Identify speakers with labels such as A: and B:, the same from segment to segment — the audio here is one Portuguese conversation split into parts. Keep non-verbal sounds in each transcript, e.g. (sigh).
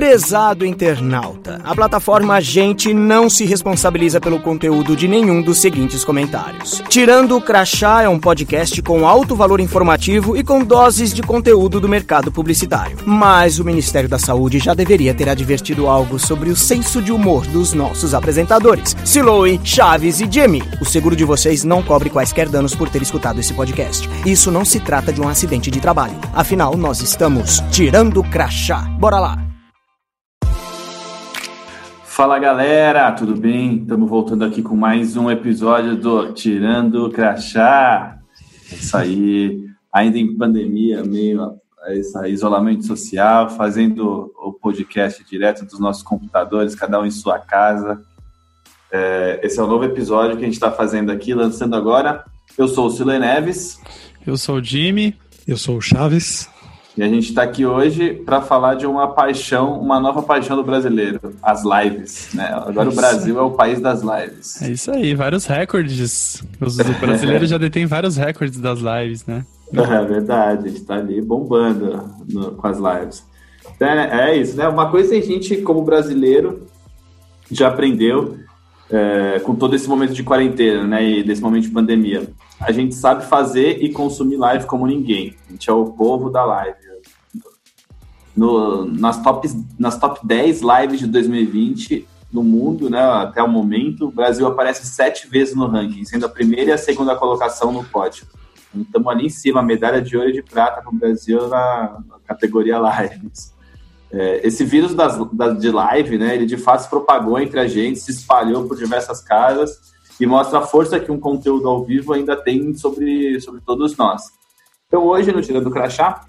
A: Prezado internauta, a plataforma Gente não se responsabiliza pelo conteúdo de nenhum dos seguintes comentários. Tirando o Crachá é um podcast com alto valor informativo e com doses de conteúdo do mercado publicitário. Mas o Ministério da Saúde já deveria ter advertido algo sobre o senso de humor dos nossos apresentadores, Siloe, Chaves e Jimmy. O seguro de vocês não cobre quaisquer danos por ter escutado esse podcast. Isso não se trata de um acidente de trabalho. Afinal, nós estamos tirando o Crachá. Bora lá!
B: Fala galera, tudo bem? Estamos voltando aqui com mais um episódio do Tirando o Crachá. É isso aí, ainda em pandemia, meio esse isolamento social, fazendo o podcast direto dos nossos computadores, cada um em sua casa. É, esse é o novo episódio que a gente está fazendo aqui, lançando agora. Eu sou o Silê Neves.
C: Eu sou o Jimmy.
D: Eu sou o Chaves.
B: E a gente está aqui hoje para falar de uma paixão, uma nova paixão do brasileiro, as lives. Né? Agora o Brasil é o país das lives.
C: É isso aí, vários recordes. Os brasileiros já detêm vários recordes das lives, né? (laughs)
B: É verdade, a gente está ali bombando no, com as lives. É, é, isso, né? Uma coisa a gente, como brasileiro, já aprendeu é, com todo esse momento de quarentena, né? E desse momento de pandemia a gente sabe fazer e consumir live como ninguém. A gente é o povo da live. No, nas, top, nas top 10 lives de 2020 no mundo, né, até o momento, o Brasil aparece sete vezes no ranking, sendo a primeira e a segunda colocação no pódio. Estamos ali em cima, medalha de ouro e de prata para o Brasil na, na, categoria lives. É, esse vírus das, das, de live, né, ele de fato se propagou entre a gente, se espalhou por diversas casas e mostra a força que um conteúdo ao vivo ainda tem sobre, sobre todos nós. Então, hoje, no Tirando do Crachá,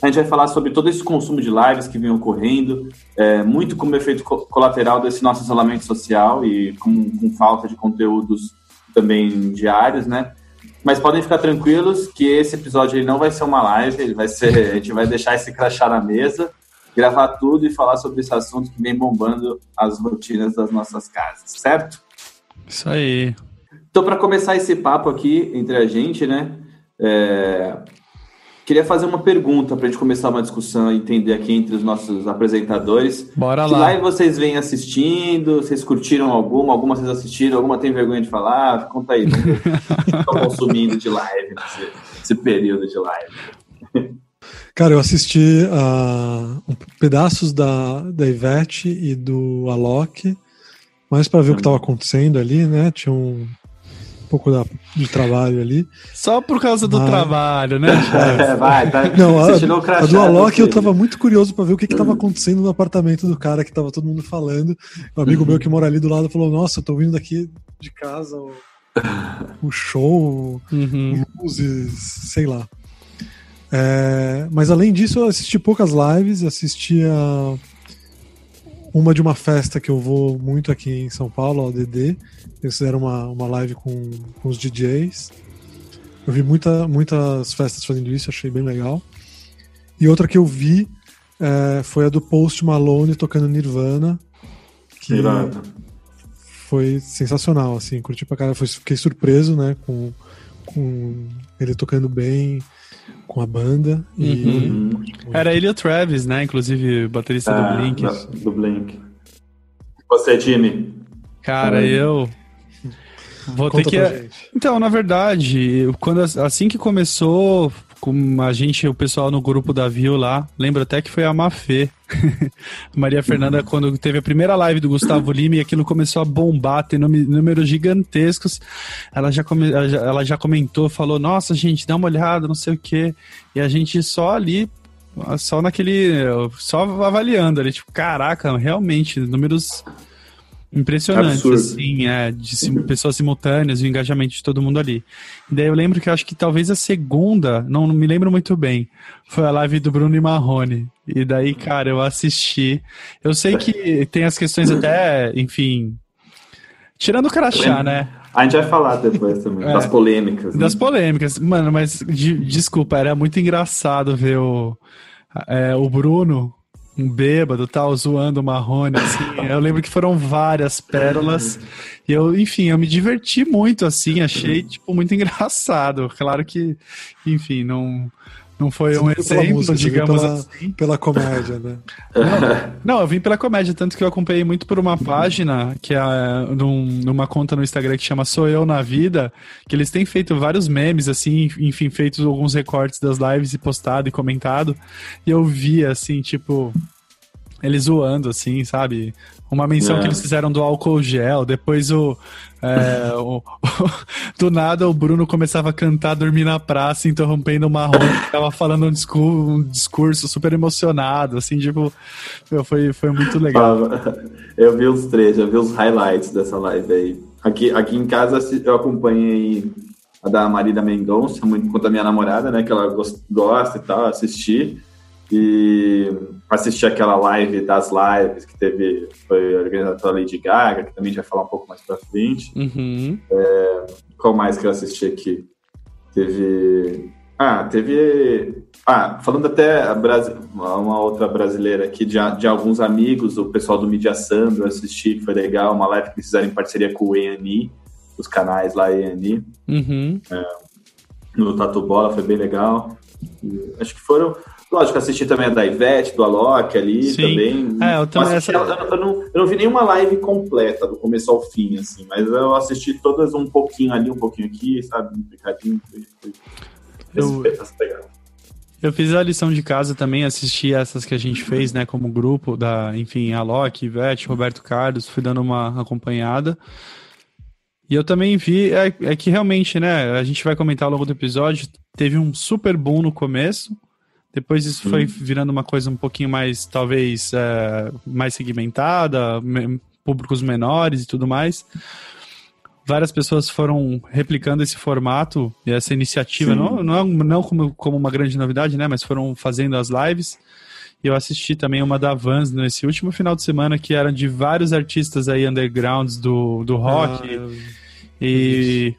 B: a gente vai falar sobre todo esse consumo de lives que vem ocorrendo, é, muito como efeito colateral desse nosso isolamento social e com, com falta de conteúdos também diários, né? Mas podem ficar tranquilos que esse episódio ele não vai ser uma live, ele vai ser, (laughs) a gente vai deixar esse crachá na mesa, gravar tudo e falar sobre esse assunto que vem bombando as rotinas das nossas casas, certo?
C: Isso aí.
B: Então, para começar esse papo aqui entre a gente, né? É... Queria fazer uma pergunta para a gente começar uma discussão e entender aqui entre os nossos apresentadores.
C: Bora
B: que
C: lá.
B: live vocês vêm assistindo? Vocês curtiram alguma? Alguma vocês assistiram? Alguma tem vergonha de falar? Conta aí. Estão (laughs) consumindo de live nesse, nesse, período de live?
D: Cara, eu assisti uh, pedaços da, da Ivete e do Alok mais para ver o que estava acontecendo ali, né? Tinha um, pouco da, de trabalho ali.
C: Só por causa do trabalho, né? (laughs)
B: É, vai, tá. (laughs)
D: Não, a, a do Alok eu tava muito curioso para ver o que, que tava acontecendo no apartamento do cara que tava todo mundo falando. Um amigo uhum. meu que mora ali do lado falou: Nossa, eu tô vindo daqui de casa o, o show, uhum. luzes, sei lá. É, mas além disso, eu assisti poucas lives, assistia uma de uma festa que eu vou muito aqui em São Paulo, a DD. Eles fizeram uma, uma live com, com os DJs. Eu vi muita, muitas festas fazendo isso, achei bem legal. E outra que eu vi é, foi a do Post Malone tocando Nirvana. Que Irado. foi sensacional, assim, curti pra cara. Fiquei surpreso, né, com, com ele tocando bem com a banda.
C: Uhum. E... Era ele e o Travis, né? Inclusive, baterista do é, Blink.
B: do Blink. Você, Jimmy?
C: Cara, eu. Vou Conta ter que. Então, na verdade, quando assim que começou, com a gente, o pessoal no grupo da Viu lá, lembro até que foi a Mafê. (laughs) Maria Fernanda, uhum. quando teve a primeira live do Gustavo Lima e aquilo começou a bombar, ter números gigantescos, ela já, come, ela já comentou, falou: Nossa, gente, dá uma olhada, não sei o quê. E a gente só ali só naquele. Só avaliando ali, tipo, caraca, realmente, números Impressionante, Absurdo. assim, é, de sim, pessoas simultâneas, o engajamento de todo mundo ali. E daí eu lembro que eu acho que talvez a segunda, não, não me lembro muito bem, foi a live do Bruno e Marrone. E daí, cara, eu assisti. Eu sei que tem as questões até, enfim. Tirando o crachá, né?
B: A gente vai falar depois também, é, das polêmicas.
C: Né? Das polêmicas. Mano, mas de, desculpa, era muito engraçado ver o, é, o Bruno um bêbado tal, zoando o Marrone, assim. (laughs) Eu lembro que foram várias pérolas. E eu, enfim, eu me diverti muito, assim, achei, tipo, muito (laughs) engraçado. Claro que, enfim, não. Não foi um exemplo, música, digamos
D: pela,
C: assim.
D: Pela comédia, né?
C: Não, não, eu vim pela comédia, tanto que eu acompanhei muito por uma página, que é num, numa conta no Instagram que chama Sou Eu na Vida, que eles têm feito vários memes, assim, enfim, feito alguns recortes das lives e postado e comentado. E eu vi, assim, tipo, eles zoando, assim, sabe? Uma menção é. que eles fizeram do álcool gel, depois o, é, o, o, (laughs) do nada o Bruno começava a cantar, dormir na praça, interrompendo uma roda, tava falando um discurso, um discurso super emocionado, assim, tipo, foi, foi muito legal. (laughs)
B: Eu vi os três, eu vi os highlights dessa live aí. Aqui, aqui em casa eu acompanhei a da Marília Mendonça, muito contra a minha namorada, né, que ela gosta e tal, assisti e assisti aquela live das lives que teve, foi organizada pela Lady Gaga, que também já vai falar um pouco mais pra frente.
C: Uhum.
B: É, qual mais que eu assisti aqui? Teve. Ah, teve. Ah, falando até uma outra brasileira aqui, de, de alguns amigos, o pessoal do Media Sandro, eu assisti, que foi legal, uma live que fizeram em parceria com o ENI, os canais lá ENI.
C: Uhum.
B: É, no Tatu Bola, foi bem legal. E acho que foram Lógico, assisti também a da Ivete, do Alok ali Sim. também.
C: É, eu também. Essa...
B: Eu, eu, não, eu não vi nenhuma live completa, do começo ao fim, assim, mas eu assisti todas um pouquinho ali, um pouquinho aqui, sabe? Um picadinho.
C: Eu, eu fiz a lição de casa também, assisti essas que a gente fez, né, como grupo, da, enfim, Alok, Ivete, Roberto Carlos, fui dando uma acompanhada. E eu também vi, é, é que realmente, né, a gente vai comentar ao longo do episódio, teve um super boom no começo, depois isso foi virando uma coisa um pouquinho mais, talvez, é, mais segmentada, me, públicos menores e tudo mais. Várias pessoas foram replicando esse formato e essa iniciativa, não, não, não como, como uma grande novidade, né? Mas foram fazendo as lives. E eu assisti também uma da Vans nesse último final de semana, que era de vários artistas aí undergrounds do, do rock. Ah, e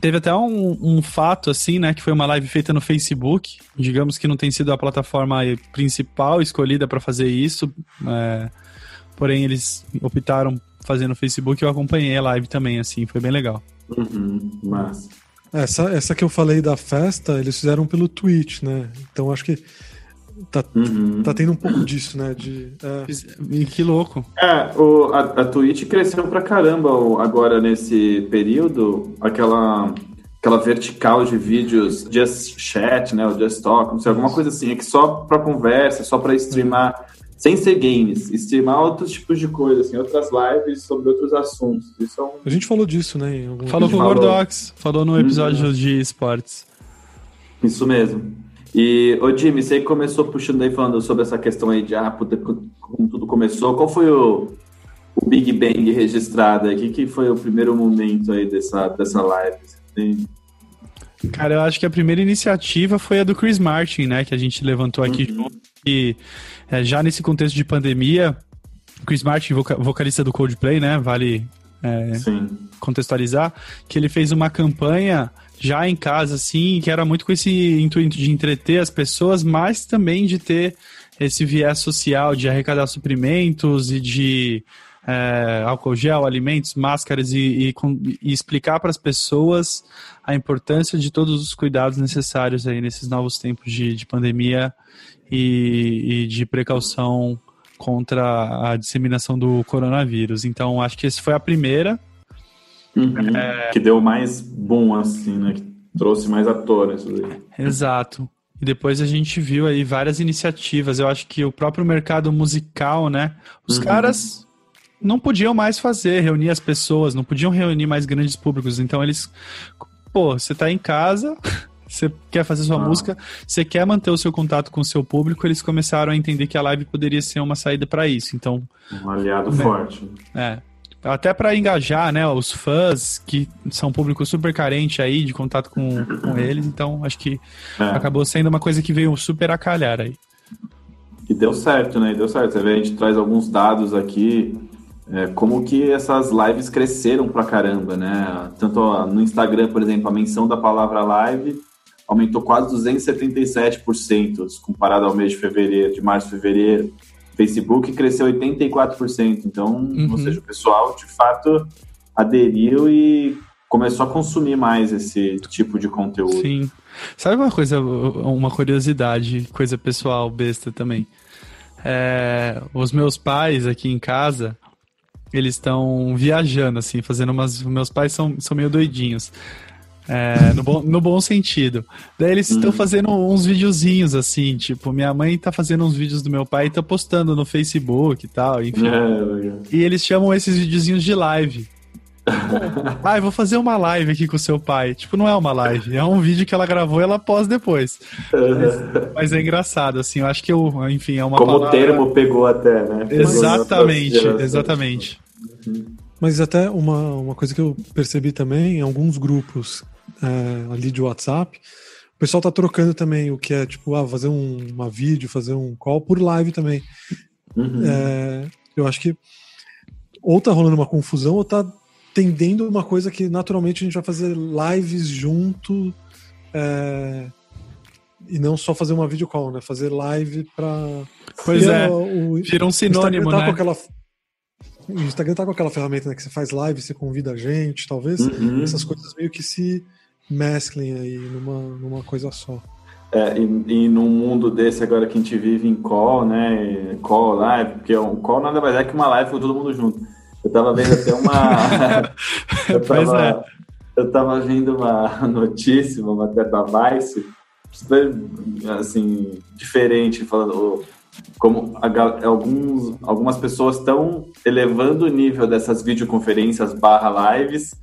C: Teve até um, um, fato, assim, né, que foi uma live feita no Facebook. Digamos que não tem sido a plataforma principal escolhida para fazer isso. É, porém, eles optaram fazer no Facebook e eu acompanhei a live também, assim, foi bem legal.
B: Uhum, mas...
D: Essa, essa que eu falei da festa, eles fizeram pelo Twitch, né? Então acho que Tá, uhum. tá tendo um pouco disso, né? De,
C: é. Que louco.
B: É, o, a, a Twitch cresceu pra caramba agora nesse período. Aquela, aquela vertical de vídeos, just chat, né? O just talk, não sei, alguma coisa assim. É que só pra conversa, só pra streamar, sem ser games. Streamar outros tipos de coisas, assim, outras lives sobre outros assuntos. Isso é um...
D: A gente falou disso, né?
C: falou com o Gordox, falou no episódio uhum. de esportes.
B: Isso mesmo. E, ô Jimmy, você começou puxando aí falando sobre essa questão aí de ah, puta, como tudo começou. Qual foi o, o Big Bang registrado aí? O que, que foi o primeiro momento aí dessa, dessa live? Tem...
C: Cara, eu acho que a primeira iniciativa foi a do Chris Martin, né? Que a gente levantou aqui uhum. junto. E é, já nesse contexto de pandemia, Chris Martin, vocalista do Coldplay, né? Vale é, contextualizar, que ele fez uma campanha já em casa, assim, que era muito com esse intuito de entreter as pessoas, mas também de ter esse viés social, de arrecadar suprimentos e de é, álcool gel, alimentos, máscaras e, e, e explicar para as pessoas a importância de todos os cuidados necessários aí nesses novos tempos de, de pandemia e, e de precaução contra a disseminação do coronavírus. Então, acho que essa foi a primeira.
B: Uhum, é... Que deu mais bom, assim, né? Que trouxe mais atores.
C: Exato. E depois a gente viu aí várias iniciativas. Eu acho que o próprio mercado musical, né? Os uhum. caras não podiam mais fazer, reunir as pessoas, não podiam reunir mais grandes públicos. Então eles. Pô, você tá em casa, (laughs) você quer fazer sua ah. música, você quer manter o seu contato com o seu público, eles começaram a entender que a live poderia ser uma saída para isso. Então.
B: Um aliado né? forte.
C: É até para engajar, né, os fãs que são um público super carente aí de contato com, com eles, então acho que é. acabou sendo uma coisa que veio super a calhar aí.
B: E deu certo, né? E deu certo. Você vê, a gente traz alguns dados aqui, é, como que essas lives cresceram pra caramba, né? Tanto ó, no Instagram, por exemplo, a menção da palavra live aumentou quase 277% comparado ao mês de fevereiro, de março e fevereiro. Facebook cresceu 84%. Então, uhum. ou seja, o pessoal de fato aderiu e começou a consumir mais esse tipo de conteúdo.
C: Sim. Sabe uma coisa, uma curiosidade, coisa pessoal, besta também. É, os meus pais aqui em casa, eles estão viajando, assim, fazendo umas. Meus pais são, são meio doidinhos. É, no, bom, no bom sentido. Daí eles estão uhum. fazendo uns videozinhos assim, tipo, minha mãe tá fazendo uns vídeos do meu pai e tá postando no Facebook e tal, enfim. É. E eles chamam esses videozinhos de live. (laughs) ah, eu vou fazer uma live aqui com o seu pai. Tipo, não é uma live, é um vídeo que ela gravou e ela pós depois. Mas, mas, é engraçado, assim, eu acho que eu, enfim, é uma
B: Como
C: palavra...
B: o termo pegou até, né?
C: Exatamente, exatamente.
D: Mas até uma, uma coisa que eu percebi também em alguns grupos é, ali de WhatsApp, o pessoal tá trocando também o que é, tipo, ah, fazer um, uma vídeo, fazer um call por live também. Uhum. É, eu acho que ou tá rolando uma confusão ou tá tendendo uma coisa que naturalmente a gente vai fazer lives junto é, e não só fazer uma video call, né? Fazer live para
C: Pois é, o, vira um sinônimo, tá né?
D: Aquela, o Instagram tá com aquela ferramenta né, que você faz live, você convida a gente, talvez uhum. essas coisas meio que se mesclem aí numa, numa coisa só.
B: É, e, e num mundo desse agora que a gente vive em call, né? Call live, porque um call nada mais é que uma live com todo mundo junto. Eu tava vendo até uma. (laughs) (laughs) eu, tava, é. eu tava vendo uma (laughs) notícia, uma matéria da Vice, super, assim, diferente, falando como a, alguns, algumas pessoas estão elevando o nível dessas videoconferências barra lives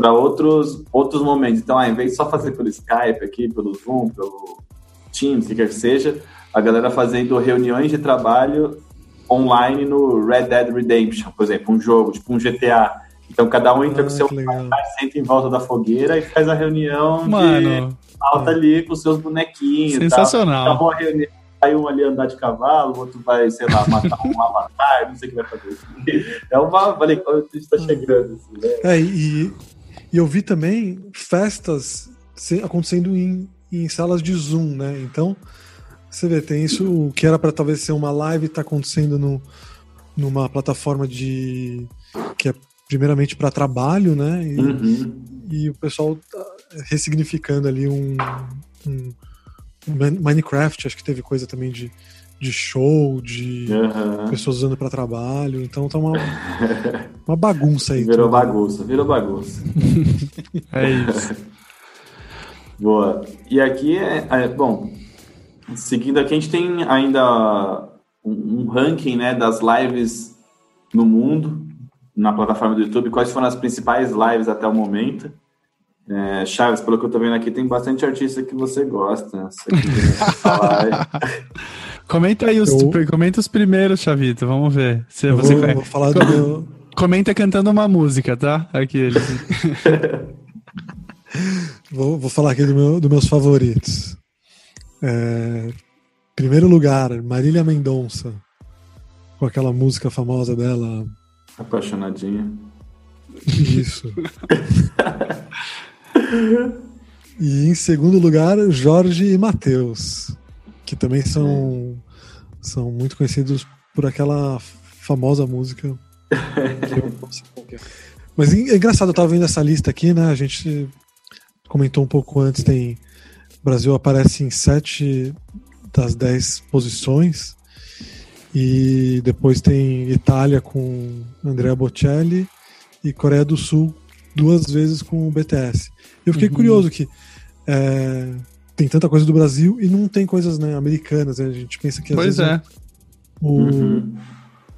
B: para outros, outros momentos. Então, ao invés de só fazer pelo Skype aqui, pelo Zoom, pelo Teams, o que quer que seja, a galera fazendo reuniões de trabalho online no Red Dead Redemption, por exemplo, um jogo, tipo um GTA. Então cada um entra ah, com seu pai, senta em volta da fogueira e faz a reunião
C: Mano,
B: de alta ali com seus bonequinhos.
C: Sensacional.
B: Tá. Acabou a reunião. Vai um ali andar de cavalo, o outro vai, sei lá, matar um (laughs) avatar, não sei o que vai fazer. É uma. Falei, a gente tá chegando. Assim, né?
D: É, e, e eu vi também festas acontecendo em, em salas de Zoom, né? Então, você vê, tem isso, o que era para talvez ser uma live está acontecendo no, numa plataforma de que é primeiramente para trabalho, né? E, uhum. e, o pessoal tá ressignificando ali um, um, um, Minecraft, acho que teve coisa também de, de show, de uhum. pessoas usando para trabalho, então tá uma, (laughs) uma bagunça aí.
B: Virou tudo. bagunça, virou bagunça. (laughs)
C: é isso. (laughs)
B: Boa. E aqui é, é bom, Seguindo aqui, a gente tem ainda um, ranking né, das lives no mundo, na plataforma do YouTube. Quais foram as principais lives até o momento? É, Chaves, pelo que eu tô vendo aqui, tem bastante artista que você gosta. falar,
C: comenta aí os, eu... comenta os primeiros, Chavito. Vamos ver. Se
D: eu
C: você
D: vou, vou falar do meu...
C: Comenta cantando uma música, tá? Aqueles. (laughs)
D: vou, vou falar aqui dos do meus favoritos. É, primeiro lugar, Marília Mendonça, com aquela música famosa dela.
B: Apaixonadinha.
D: Isso. (laughs) e em segundo lugar, Jorge e Matheus, que também são, são muito conhecidos por aquela famosa música. (laughs) É. Mas é engraçado, eu tava vendo essa lista aqui, né? A gente comentou um pouco antes, tem Brasil aparece em sete das dez posições. E depois tem Itália com Andrea Bocelli e Coreia do Sul duas vezes com o BTS. Eu fiquei uhum. curioso que é, tem tanta coisa do Brasil e não tem coisas né, americanas. Né? A gente pensa que às
C: pois
D: vezes
C: é.
D: o, uhum.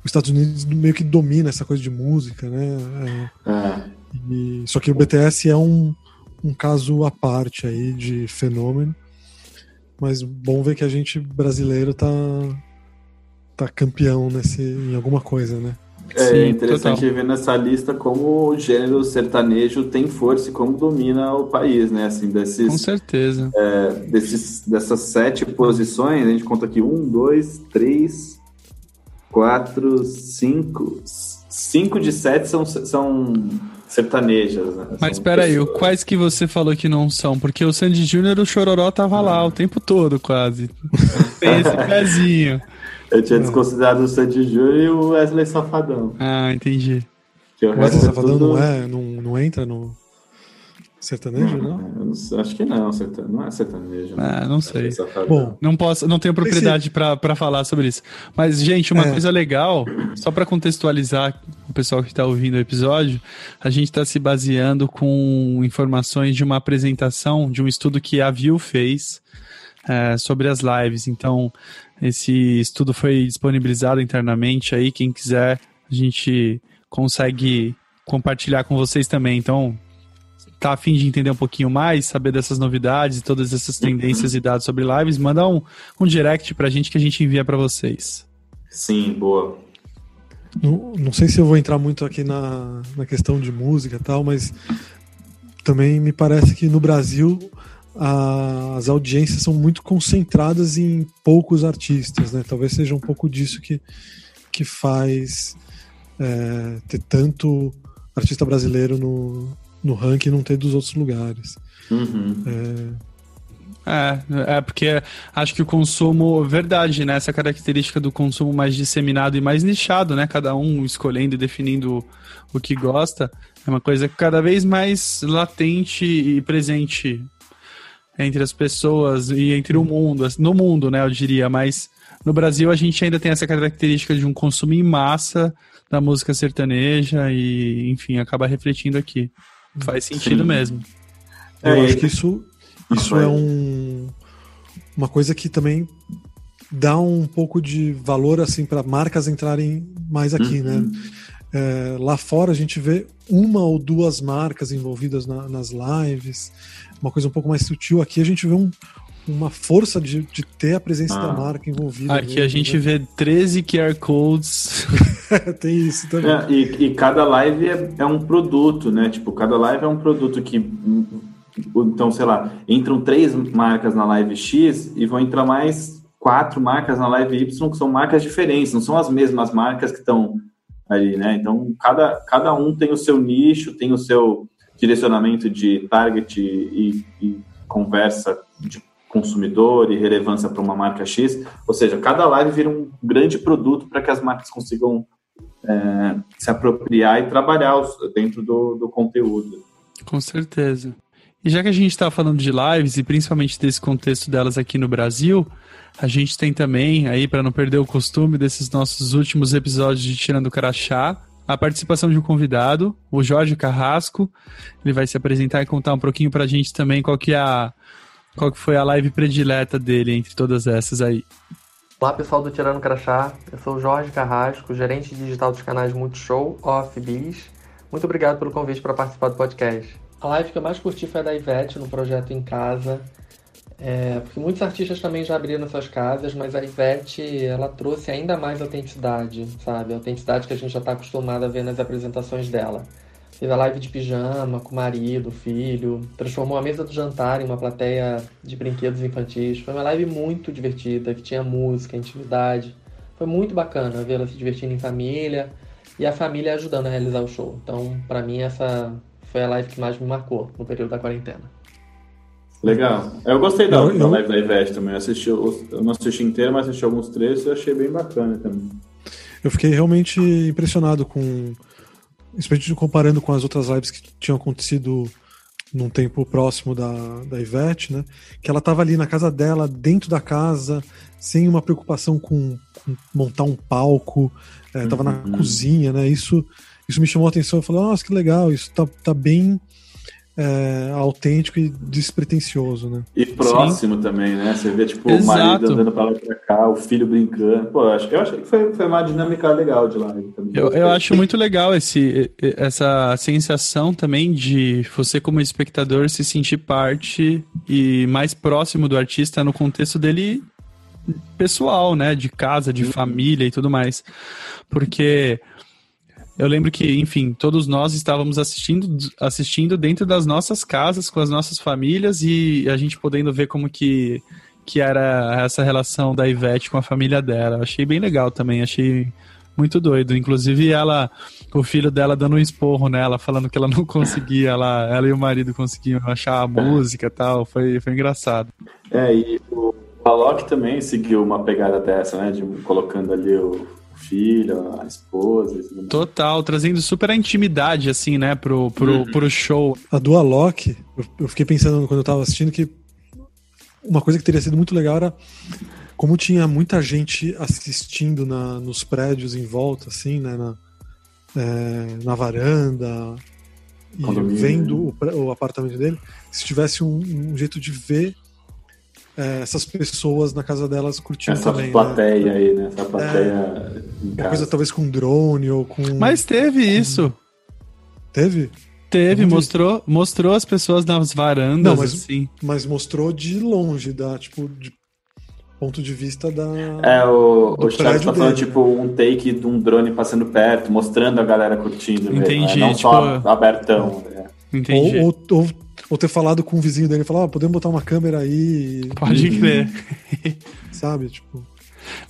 D: os Estados Unidos meio que domina essa coisa de música, né? É, é. E, só que o BTS é um um caso à parte aí de fenômeno. Mas bom ver que a gente brasileiro tá, tá campeão nesse, em alguma coisa, né?
B: É Sim, interessante total. ver nessa lista como o gênero sertanejo tem força e como domina o país, né? Assim, desses,
C: Com certeza.
B: É, desses, dessas sete posições, a gente conta aqui um, dois, três, quatro, cinco. Cinco de sete são, são sertanejas, né?
C: Mas espera aí, quais que você falou que não são? Porque o Sandy Júnior, o Chororó tava lá o tempo todo, quase. (laughs) Tem esse pezinho.
B: Eu tinha desconsiderado o Sandy Júnior e o Wesley Safadão.
C: Ah, entendi.
D: o Wesley Safadão tudo... não, é, não, não entra no... Sertanejo, não?
B: não acho que não, sertanejo, não é sertanejo.
C: Né? Ah, não sei. Bom, não posso, não tenho propriedade esse... para falar sobre isso. Mas, gente, uma é. coisa legal, só para contextualizar o pessoal que está ouvindo o episódio, a gente está se baseando com informações de uma apresentação de um estudo que a Viu fez é, sobre as lives. Então, esse estudo foi disponibilizado internamente aí. Quem quiser, a gente consegue compartilhar com vocês também. Então, tá afim de entender um pouquinho mais, saber dessas novidades e todas essas tendências e dados sobre lives, manda um, um direct pra gente que a gente envia para vocês.
B: Sim, boa.
D: Não, não sei se eu vou entrar muito aqui na, na questão de música e tal, mas também me parece que no Brasil as audiências são muito concentradas em poucos artistas, né? Talvez seja um pouco disso que, que faz é, ter tanto artista brasileiro no, no ranking não ter dos outros lugares.
B: Uhum.
C: É... é, é, porque acho que o consumo, verdade, né? Essa característica do consumo mais disseminado e mais nichado, né? Cada um escolhendo e definindo o que gosta, é uma coisa cada vez mais latente e presente entre as pessoas e entre o mundo, no mundo, né? Eu diria, mas no Brasil a gente ainda tem essa característica de um consumo em massa da música sertaneja e, enfim, acaba refletindo aqui. Faz sentido Sim. mesmo.
D: É, eu acho que isso, isso é um, uma coisa que também dá um pouco de valor assim para marcas entrarem mais aqui, né? uhum. né? É, lá fora a gente vê uma ou duas marcas envolvidas na, nas lives, uma coisa um pouco mais sutil. Aqui a gente vê um, uma força de, de ter a presença ah. da marca envolvida.
C: Aqui mesmo, a gente né? vê 13 QR Codes. (laughs)
D: Tem isso também.
B: É, e, e, cada live é, é, um produto, né? Tipo, cada live é um produto que. Então, sei lá, entram três marcas na live X e vão entrar mais quatro marcas na live Y, que são marcas diferentes, não são as mesmas marcas que estão ali, né? Então, cada, cada um tem o seu nicho, tem o seu direcionamento de target e, e conversa de consumidor e relevância para uma marca X. Ou seja, cada live vira um grande produto para que as marcas consigam é, se apropriar e trabalhar dentro do, do conteúdo.
C: Com certeza. E já que a gente está falando de lives e principalmente desse contexto delas aqui no Brasil, a gente tem também, aí para não perder o costume desses nossos últimos episódios de Tirando o Crachá, a participação de um convidado, o Jorge Carrasco. Ele vai se apresentar e contar um pouquinho para a gente também qual que é a qual que foi a live predileta dele entre todas essas aí?
E: Olá pessoal do Tirando Crachá, eu sou o Jorge Carrasco, gerente digital dos canais Multishow, Off. Muito obrigado pelo convite para participar do podcast. A live que eu mais curti foi a da Ivete no projeto Em Casa, é, porque muitos artistas também já abriram suas casas, mas a Ivete ela trouxe ainda mais autenticidade, sabe? A autenticidade que a gente já está acostumado a ver nas apresentações dela. Teve a live de pijama com o marido, filho, transformou a mesa do jantar em uma plateia de brinquedos infantis. Foi uma live muito divertida, que tinha música, intimidade. Foi muito bacana vê-la se divertindo em família e a família ajudando a realizar o show. Então, para mim, essa foi a live que mais me marcou no período da quarentena.
B: Legal. Eu gostei da, eu, da live da Ivete também. Eu, assisti, eu não assisti inteira, mas assisti alguns trechos e achei bem bacana também.
D: Eu fiquei realmente impressionado com especialmente comparando com as outras lives que tinham acontecido num tempo próximo da, da Ivete, né? Que ela estava ali na casa dela, dentro da casa, sem uma preocupação com, com montar um palco, estava é, uhum. na cozinha, né? Isso, isso me chamou a atenção. Eu falei, nossa, que legal, isso tá, tá bem é, autêntico e despretensioso, né?
B: E próximo Sim. também, né? Você vê, tipo, Exato. o marido andando pra lá e pra cá, o filho brincando. Pô, eu, acho, eu achei que foi, foi uma dinâmica legal de também.
C: Eu, eu acho muito legal esse, essa sensação também de você, como espectador, se sentir parte e mais próximo do artista no contexto dele pessoal, né? De casa, de uhum. família e tudo mais. Porque eu lembro que, enfim, todos nós estávamos assistindo, assistindo dentro das nossas casas, com as nossas famílias, e a gente podendo ver como que, que era essa relação da Ivete com a família dela. achei bem legal também, achei muito doido. Inclusive, ela, o filho dela dando um esporro nela, falando que ela não (laughs) conseguia, ela, ela e o marido conseguiam achar a música e tal. Foi, foi engraçado.
B: É, e o Alok também seguiu uma pegada dessa, né? De colocando ali o filho, a esposa.
C: Total, trazendo super a intimidade, assim, né, pro, pro, uhum. pro show.
D: A Dualoc, eu, eu fiquei pensando quando eu tava assistindo que uma coisa que teria sido muito legal era como tinha muita gente assistindo na, nos prédios em volta, assim, né, na, é, na varanda, e vendo o, o, apartamento dele, se tivesse um, um jeito de ver é, essas pessoas na casa delas curtindo
B: Essa
D: também.
B: Essa né? plateia né? aí, né? Essa plateia.
D: É, uma coisa talvez com drone ou com.
C: Mas teve isso.
D: Teve?
C: Teve, mostrou, mostrou as pessoas nas varandas, Não,
D: mas,
C: assim.
D: Mas mostrou de longe, da, tipo, de ponto de vista da.
B: É, o, o Charles tá falando, tipo, um take de um drone passando perto, mostrando a galera curtindo.
C: Entendi. Mesmo,
B: né? Não
C: tipo...
B: só abertão. Né?
C: Entendi.
D: Ou, ou, ou, ou, ter falado com o vizinho dele e falar, ah, podemos botar uma câmera aí.
C: Pode crer. (laughs)
D: Sabe, tipo.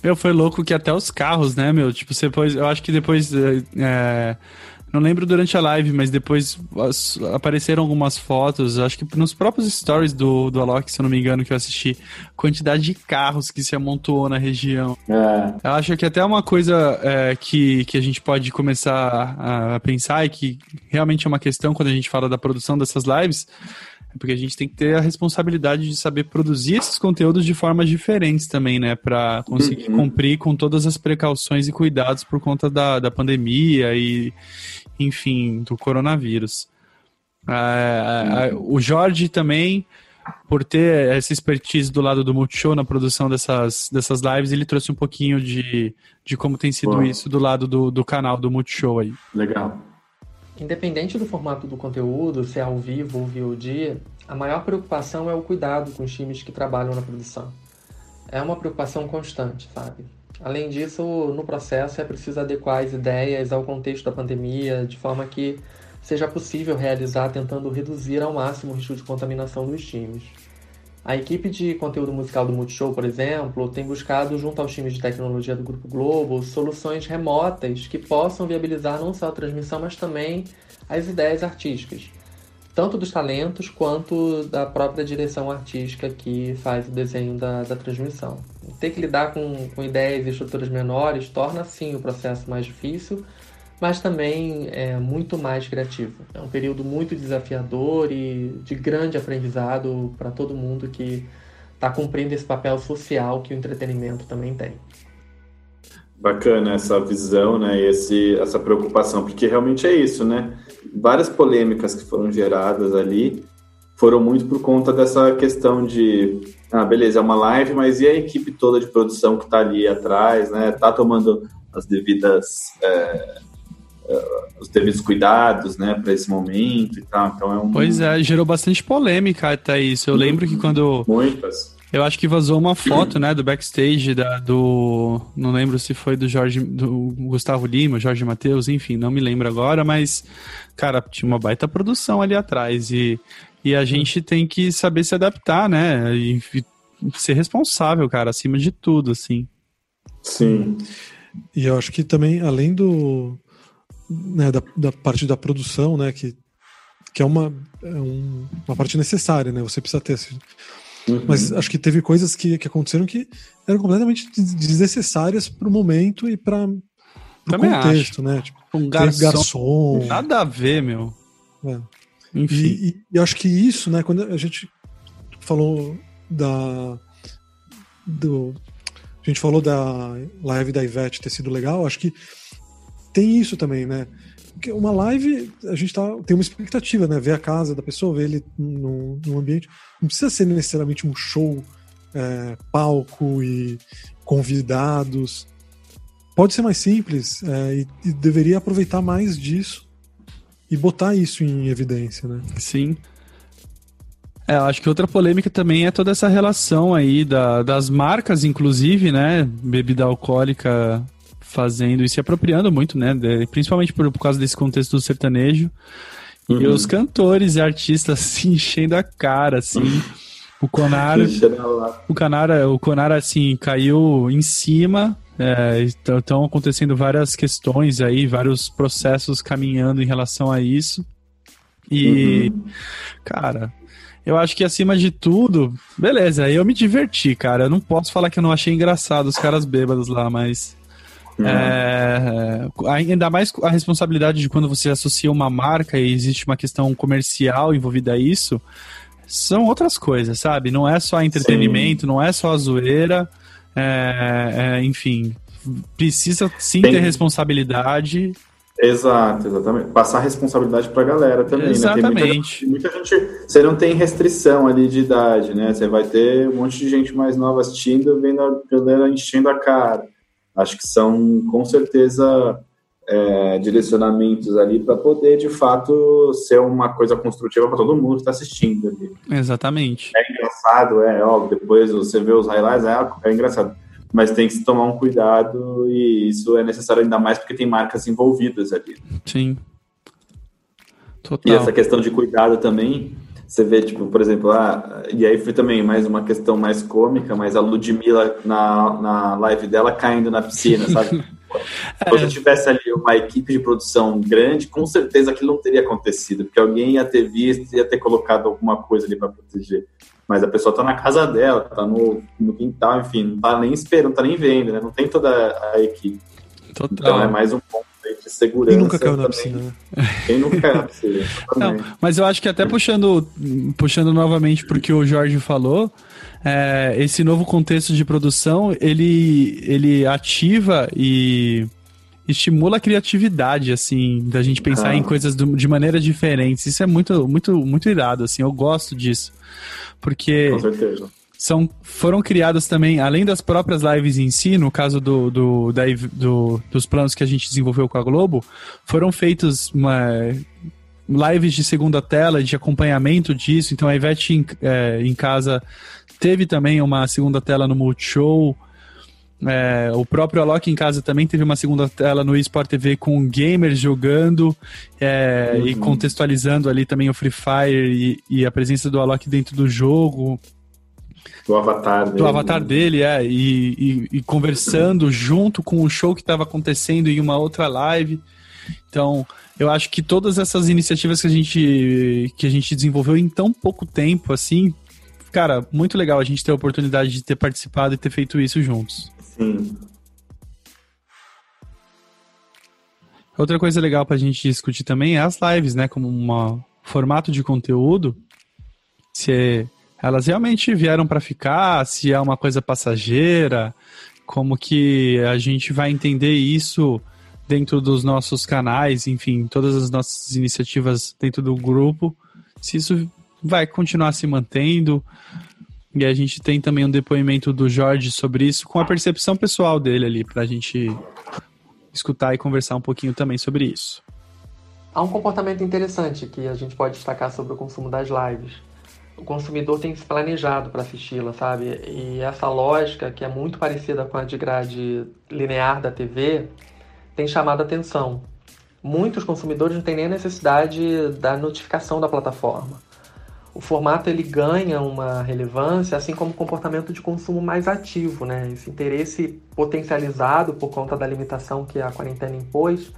C: Meu, foi louco que até os carros, né, meu? Tipo, depois, eu acho que depois. É, não lembro durante a live, mas depois as, apareceram algumas fotos, acho que nos próprios stories do, do Alok, se eu não me engano, que eu assisti, quantidade de carros que se amontoou na região.
B: É.
C: Eu acho que até uma coisa é, que, que a gente pode começar a, a pensar e que realmente é uma questão quando a gente fala da produção dessas lives, é porque a gente tem que ter a responsabilidade de saber produzir esses conteúdos de formas diferentes também, né? Para conseguir uhum. cumprir com todas as precauções e cuidados por conta da, da pandemia e, enfim, do coronavírus. É, é, o Jorge também, por ter essa expertise do lado do Multishow na produção dessas, dessas lives, ele trouxe um pouquinho de, de como tem sido Boa. isso do lado do, do canal do Multishow aí.
B: Legal.
E: Independente do formato do conteúdo, se é ao vivo ou VOD, a maior preocupação é o cuidado com os times que trabalham na produção. É uma preocupação constante, sabe? Além disso, no processo é preciso adequar as ideias ao contexto da pandemia, de forma que seja possível realizar tentando reduzir ao máximo o risco de contaminação dos times. A equipe de conteúdo musical do Multishow, por exemplo, tem buscado, junto aos times de tecnologia do Grupo Globo, soluções remotas que possam viabilizar não só a transmissão, mas também as ideias artísticas tanto dos talentos quanto da própria direção artística que faz o desenho da, da transmissão. Ter que lidar com, com ideias e estruturas menores torna sim o processo mais difícil, mas também é muito mais criativo. É um período muito desafiador e de grande aprendizado para todo mundo que está cumprindo esse papel social que o entretenimento também tem.
B: Bacana essa visão, né? Esse, essa preocupação, porque realmente é isso, né? Várias polêmicas que foram geradas ali foram muito por conta dessa questão de, ah, beleza, é uma live, mas e a equipe toda de produção que está ali atrás, né? Tá tomando as devidas é, é os devidos cuidados, né, para esse momento e tal. Então é um...
C: Pois é, gerou bastante polêmica até isso. Eu lembro que quando
B: muitas
C: eu acho que vazou uma foto, né, do backstage da, do. Não lembro se foi do Jorge. do Gustavo Lima, Jorge Matheus, enfim, não me lembro agora, mas, cara, tinha uma baita produção ali atrás. E, e a gente tem que saber se adaptar, né? E, e ser responsável, cara, acima de tudo, assim.
B: Sim.
D: E eu acho que também, além do. Né, da, da parte da produção, né, que, que é uma, é um, uma parte necessária, né? Você precisa ter Uhum. Mas acho que teve coisas que, que aconteceram que eram completamente desnecessárias para o momento e para o contexto,
C: acho.
D: né? Tipo,
C: um garçom, garçom, Nada a ver, meu.
D: É. Enfim. E, e, e, acho que isso, né? Quando a gente falou da. Do, a gente falou da live da Ivete ter sido legal, acho que tem isso também, né? Uma live, a gente tá, tem uma expectativa, né? Ver a casa da pessoa, ver ele num, num ambiente. Não precisa ser necessariamente um show, é, palco e convidados. Pode ser mais simples é, e, e deveria aproveitar mais disso e botar isso em evidência, né?
C: Sim. É, acho que outra polêmica também é toda essa relação aí da, das marcas, inclusive, né? Bebida alcoólica fazendo e se apropriando muito, né? De, principalmente por, por causa desse contexto do sertanejo. Uhum. E os cantores e artistas se (laughs) enchendo a cara, assim. O Conara. o Conara, o Conara, assim, caiu em cima. Estão é, acontecendo várias questões aí, vários processos caminhando em relação a isso. E, uhum. cara, eu acho que acima de tudo, beleza, eu me diverti, cara. Eu não posso falar que eu não achei engraçado os caras bêbados lá, mas Uhum. É, ainda mais a responsabilidade de quando você associa uma marca e existe uma questão comercial envolvida a isso, são outras coisas, sabe? Não é só entretenimento, sim. não é só a zoeira, é, é, enfim, precisa sim Tem... ter responsabilidade.
B: Exato, exatamente. Passar responsabilidade para a galera também,
C: exatamente.
B: né? Muita, muita, gente, você não tem restrição ali de idade, né? Você vai ter um monte de gente mais nova assistindo, vendo a galera enchendo a cara. Acho que são, com certeza, é, direcionamentos ali para poder, de fato, ser uma coisa construtiva para todo mundo que está assistindo ali.
C: Exatamente.
B: É engraçado, é óbvio, depois você vê os highlights, é, é engraçado. Mas tem que se tomar um cuidado e isso é necessário ainda mais porque tem marcas envolvidas ali.
C: Sim.
B: Total. E essa questão de cuidado também, você vê, tipo, por exemplo, ah, e aí foi também mais uma questão mais cômica, mas a Ludmilla na, na live dela caindo na piscina, sabe? (laughs) Se você tivesse ali uma equipe de produção grande, com certeza aquilo não teria acontecido, porque alguém ia ter visto, ia ter colocado alguma coisa ali para proteger. Mas a pessoa está na casa dela, está no, no quintal, enfim, não está nem esperando, não está nem vendo, né? Não tem toda a equipe. Total. Então é mais um ponto de segurança.
D: Quem nunca caiu na piscina, né?
B: Quem nunca caiu na piscina. (laughs)
C: Não, mas eu acho que até puxando, puxando novamente porque o Jorge falou, é, esse novo contexto de produção, ele, ele ativa e estimula a criatividade, assim, da gente pensar ah. em coisas do, de maneiras diferentes. Isso é muito, muito, muito irado, assim, eu gosto disso. Porque...
B: Com certeza
C: são, foram criadas também, além das próprias lives em si, no caso do, do, da, do, dos planos que a gente desenvolveu com a Globo, foram feitos uma, lives de segunda tela, de acompanhamento disso. Então a Ivete em, é, em casa teve também uma segunda tela no Multishow. É, o próprio Alok em casa também teve uma segunda tela no eSport TV com gamers jogando é, uhum. e contextualizando ali também o Free Fire e, e a presença do Alok dentro do jogo.
B: Do avatar dele.
C: Do avatar dele, é. E, e, e conversando junto com o show que estava acontecendo em uma outra live. Então, eu acho que todas essas iniciativas que a gente, que a gente desenvolveu em tão pouco tempo, assim, cara, muito legal a gente ter a oportunidade de ter participado e ter feito isso juntos.
B: Sim.
C: Outra coisa legal para a gente discutir também é as lives, né? Como um formato de conteúdo. Se é elas realmente vieram para ficar, se é uma coisa passageira, como que a gente vai entender isso dentro dos nossos canais, enfim, todas as nossas iniciativas dentro do grupo, se isso vai continuar se mantendo. E a gente tem também um depoimento do Jorge sobre isso, com a percepção pessoal dele ali, para a gente escutar e conversar um pouquinho também sobre isso.
E: Há um comportamento interessante que a gente pode destacar sobre o consumo das lives o consumidor tem se planejado para assisti-la, sabe? E essa lógica, que é muito parecida com a de grade linear da TV, tem chamado a atenção. Muitos consumidores não têm nem a necessidade da notificação da plataforma. O formato ele ganha uma relevância, assim como o comportamento de consumo mais ativo, né? Esse interesse potencializado por conta da limitação que a quarentena impôs,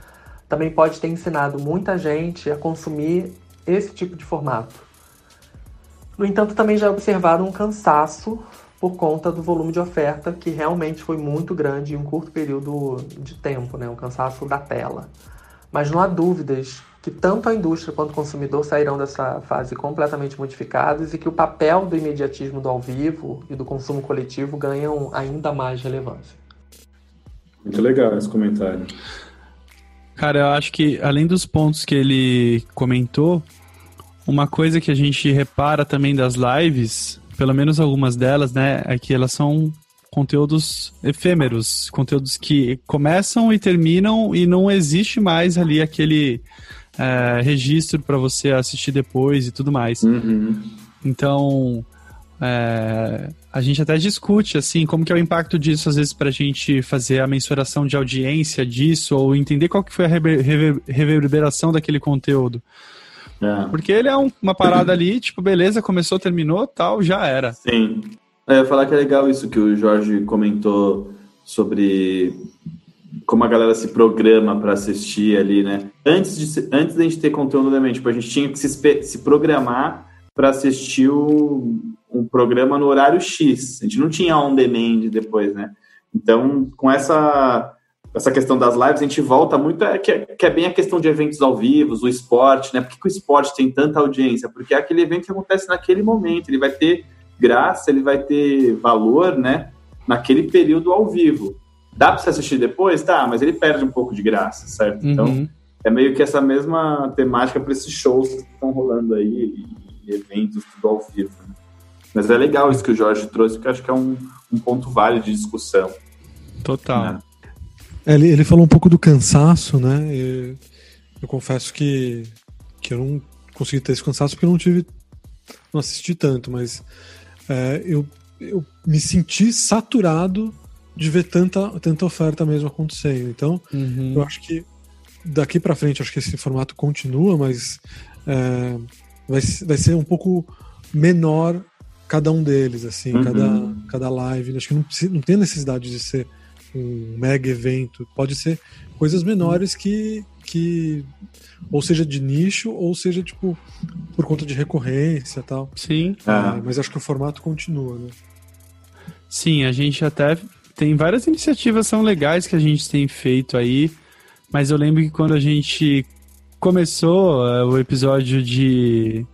E: também pode ter ensinado muita gente a consumir esse tipo de formato. No entanto, também já é observado um cansaço por conta do volume de oferta, que realmente foi muito grande em um curto período de tempo, né? um cansaço da tela. Mas não há dúvidas que tanto a indústria quanto o consumidor sairão dessa fase completamente modificados e que o papel do imediatismo do ao vivo e do consumo coletivo ganham ainda mais relevância.
B: Muito legal esse comentário.
C: Cara, eu acho que além dos pontos que ele comentou, uma coisa que a gente repara também das lives, pelo menos algumas delas, né, é que elas são conteúdos efêmeros, conteúdos que começam e terminam e não existe mais ali aquele é, registro para você assistir depois e tudo mais.
B: Uhum.
C: Então, é, a gente até discute assim como que é o impacto disso às vezes para a gente fazer a mensuração de audiência disso ou entender qual que foi a reverberação daquele conteúdo. É. Porque ele é um, uma parada ali, tipo, beleza, começou, terminou, tal, já era.
B: Sim. Eu ia falar que é legal isso que o Jorge comentou sobre como a galera se programa para assistir ali, né? Antes de antes da gente ter conteúdo da mente, tipo, a gente tinha que se, se programar para assistir o, um programa no horário X. A gente não tinha on demand depois, né? Então, com essa essa questão das lives, a gente volta muito, é, que, é, que é bem a questão de eventos ao vivo, o esporte, né? Por que, que o esporte tem tanta audiência? Porque é aquele evento que acontece naquele momento, ele vai ter graça, ele vai ter valor, né? Naquele período ao vivo. Dá para você assistir depois? Tá, mas ele perde um pouco de graça, certo? Então, uhum. é meio que essa mesma temática para esses shows que estão rolando aí, e eventos, tudo ao vivo. Né? Mas é legal isso que o Jorge trouxe, porque acho que é um, um ponto válido de discussão.
C: Total. Né?
D: É, ele, ele falou um pouco do cansaço, né? Eu, eu confesso que, que eu não consegui ter esse cansaço porque eu não tive. não assisti tanto, mas é, eu, eu me senti saturado de ver tanta, tanta oferta mesmo acontecendo. Então, uhum. eu acho que daqui para frente, acho que esse formato continua, mas é, vai, vai ser um pouco menor cada um deles, assim, uhum. cada, cada live. Acho que não, não tem necessidade de ser um mega evento, pode ser coisas menores que, que ou seja de nicho, ou seja, tipo, por conta de recorrência tal.
C: Sim.
D: É, mas acho que o formato continua, né?
C: Sim, a gente até tem várias iniciativas são legais que a gente tem feito aí, mas eu lembro que quando a gente começou uh, o episódio de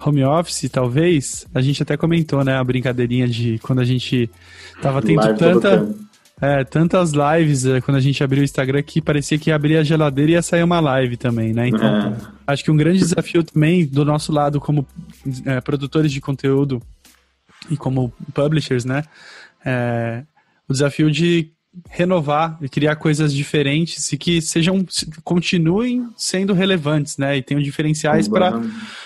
C: home office, talvez, a gente até comentou, né, a brincadeirinha de quando a gente tava tendo Live tanta é, tantas lives é, quando a gente abriu o Instagram que parecia que abria a geladeira e ia sair uma live também, né? Então, é. acho que um grande desafio também do nosso lado como é, produtores de conteúdo e como publishers, né? É, o desafio de renovar e criar coisas diferentes e que sejam continuem sendo relevantes, né? E tenham diferenciais para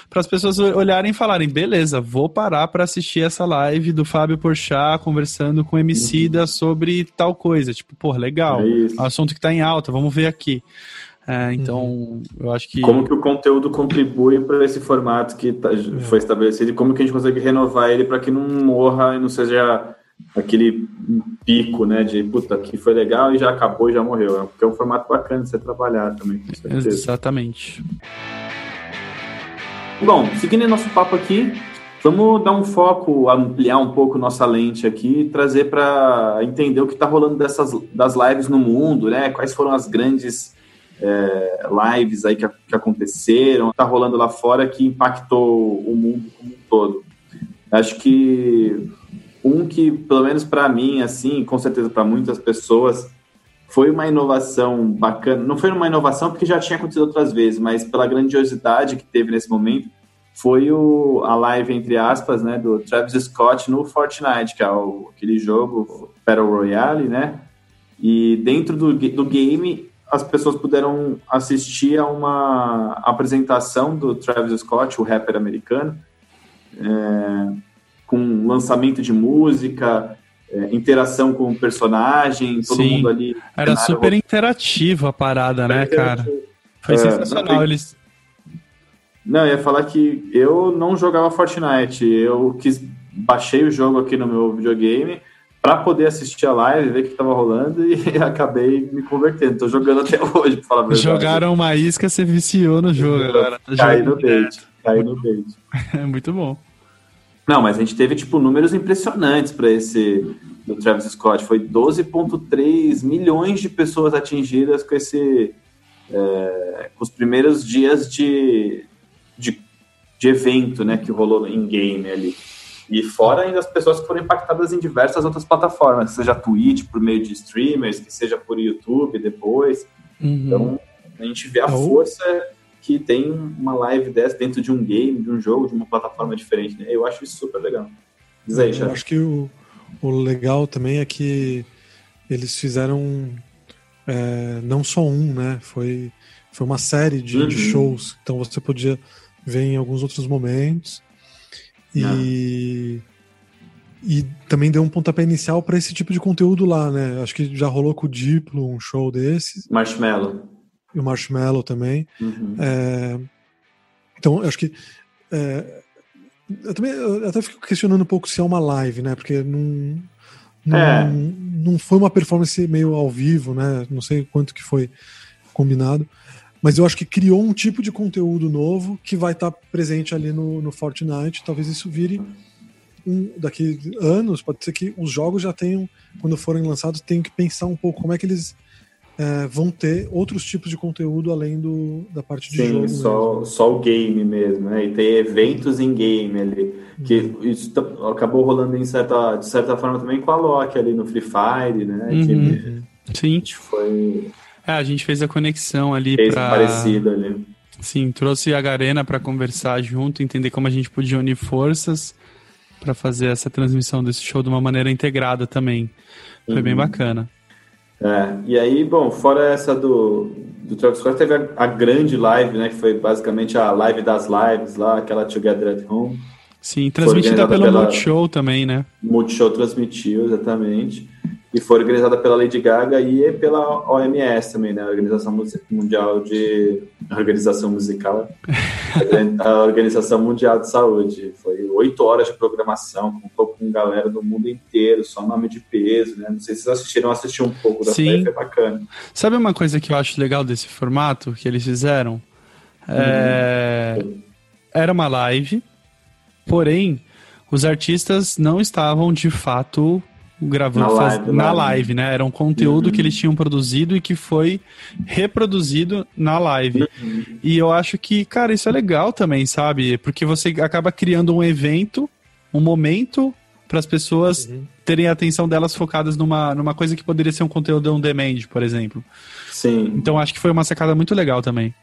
C: para as pessoas olharem e falarem, beleza, vou parar para assistir essa live do Fábio Porchat conversando com o MC uhum. sobre tal coisa, tipo, pô, legal, é assunto que está em alta, vamos ver aqui. É, então, uhum. eu acho que.
B: Como que o conteúdo contribui para esse formato que tá, é. foi estabelecido e como que a gente consegue renovar ele para que não morra e não seja aquele pico, né, de puta, que foi legal e já acabou e já morreu. Porque é um formato bacana de você trabalhar também.
C: Exatamente.
B: Bom, seguindo nosso papo aqui, vamos dar um foco, ampliar um pouco nossa lente aqui, trazer para entender o que está rolando dessas das lives no mundo, né? Quais foram as grandes é, lives aí que, que aconteceram, está rolando lá fora que impactou o mundo como um todo. Acho que um que, pelo menos para mim, assim, com certeza para muitas pessoas, foi uma inovação bacana. Não foi uma inovação porque já tinha acontecido outras vezes, mas pela grandiosidade que teve nesse momento, foi o, a live, entre aspas, né, do Travis Scott no Fortnite, que é o, aquele jogo Battle Royale, né? E dentro do, do game, as pessoas puderam assistir a uma apresentação do Travis Scott, o rapper americano, é, com lançamento de música, é, interação com o personagem, todo Sim. mundo ali.
C: Era super interativo a parada, né, cara? Foi é, sensacional. Não, Eles...
B: não, eu ia falar que eu não jogava Fortnite, eu quis baixei o jogo aqui no meu videogame para poder assistir a live, ver o que estava rolando (laughs) e acabei me convertendo. Tô jogando até hoje, pra falar a
C: verdade. Jogaram uma isca, você viciou no jogo agora.
B: Tá cai no bait, cai no bait.
C: É (laughs) muito bom.
B: Não, mas a gente teve, tipo, números impressionantes para esse do Travis Scott. Foi 12,3 milhões de pessoas atingidas com esse. É, com os primeiros dias de, de, de, evento, né, que rolou em game ali. E fora ainda as pessoas que foram impactadas em diversas outras plataformas, seja Twitch por meio de streamers, que seja por YouTube depois. Uhum. Então, a gente vê a então, força que tem uma live dessa dentro de um game, de um jogo, de uma plataforma diferente. Né? Eu acho isso super legal.
D: Diz aí, Eu acho que o, o legal também é que eles fizeram é, não só um, né? Foi, foi uma série de, uhum. de, shows. Então você podia ver em alguns outros momentos. E, ah. e também deu um pontapé inicial para esse tipo de conteúdo lá, né? Acho que já rolou com o Diplo um show desses.
B: Marshmallow
D: e o Marshmallow também. Uhum. É, então, eu acho que. É, eu também eu até fico questionando um pouco se é uma live, né? Porque não, não, é. não foi uma performance meio ao vivo, né? Não sei quanto que foi combinado. Mas eu acho que criou um tipo de conteúdo novo que vai estar presente ali no, no Fortnite. Talvez isso vire um, daqui anos. Pode ser que os jogos já tenham, quando forem lançados, tenham que pensar um pouco como é que eles é, vão ter outros tipos de conteúdo além do, da parte de
B: Sim,
D: jogo.
B: Só, só o game mesmo, né? E tem eventos em game ali. Que uhum. isso acabou rolando em certa, de certa forma também com a Loki ali no Free Fire, né?
C: Uhum. Que, Sim.
B: Foi.
C: É, a gente fez a conexão ali.
B: Fez
C: pra...
B: parecido ali.
C: Sim, trouxe a Garena para conversar junto, entender como a gente podia unir forças para fazer essa transmissão desse show de uma maneira integrada também. Foi uhum. bem bacana.
B: É, e aí, bom, fora essa do, do Travis Scott, teve a, a, grande live, né? Que foi basicamente a live das lives lá, aquela Together at Home.
C: Sim, transmitida pelo Multishow também, né?
B: Multishow transmitiu, exatamente e foi organizada pela Lady Gaga e pela OMS também, né? A Organização Mundial de Organização Musical, (laughs) a Organização Mundial de Saúde. Foi oito horas de programação, contou com galera do mundo inteiro, só nome de peso, né? Não sei se vocês assistiram, assisti um pouco da Sim. foi bacana.
C: Sabe uma coisa que eu acho legal desse formato que eles fizeram? É... Uhum. Era uma live, porém os artistas não estavam de fato gravando na, faz, live, na live, né? Era um conteúdo uhum. que eles tinham produzido e que foi reproduzido na live. Uhum. E eu acho que, cara, isso é legal também, sabe? Porque você acaba criando um evento, um momento para as pessoas uhum. terem a atenção delas focadas numa, numa coisa que poderia ser um conteúdo on demand, por exemplo.
B: Sim.
C: Então acho que foi uma sacada muito legal também.